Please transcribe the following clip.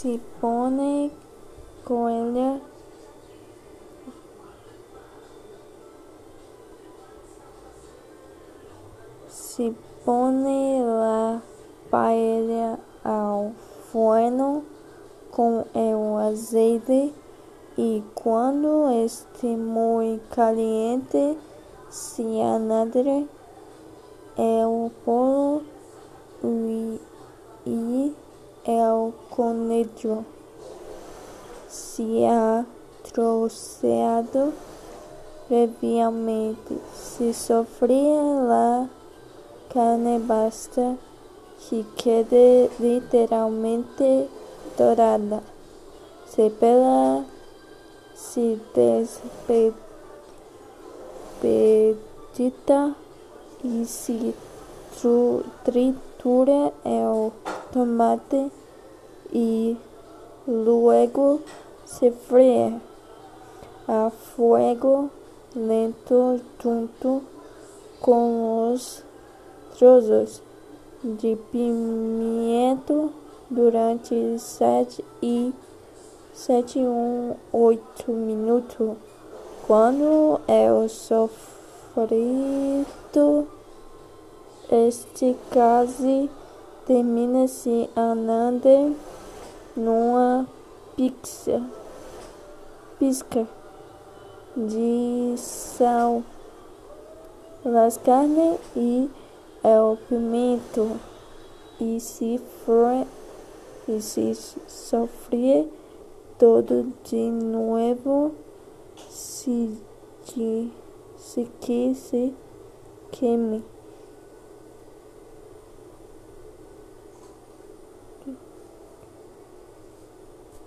se pone coelha se pone la paella ao forno com o azeite e quando este muito caliente se añade el pollo e, e el se ha troceado previamente se sofría la carne basta que quede literalmente dorada. Se pela se despedita e se tritura o tomate e luego se fríe a fuego lento junto com os trozos de pimento durante sete e sete um oito minutos. Quando é o sofrito este quase termina se andando numa pizza, pisca de sal, las carnes e o pimento e se for e se sofrer todo de novo se, de, se que se queime.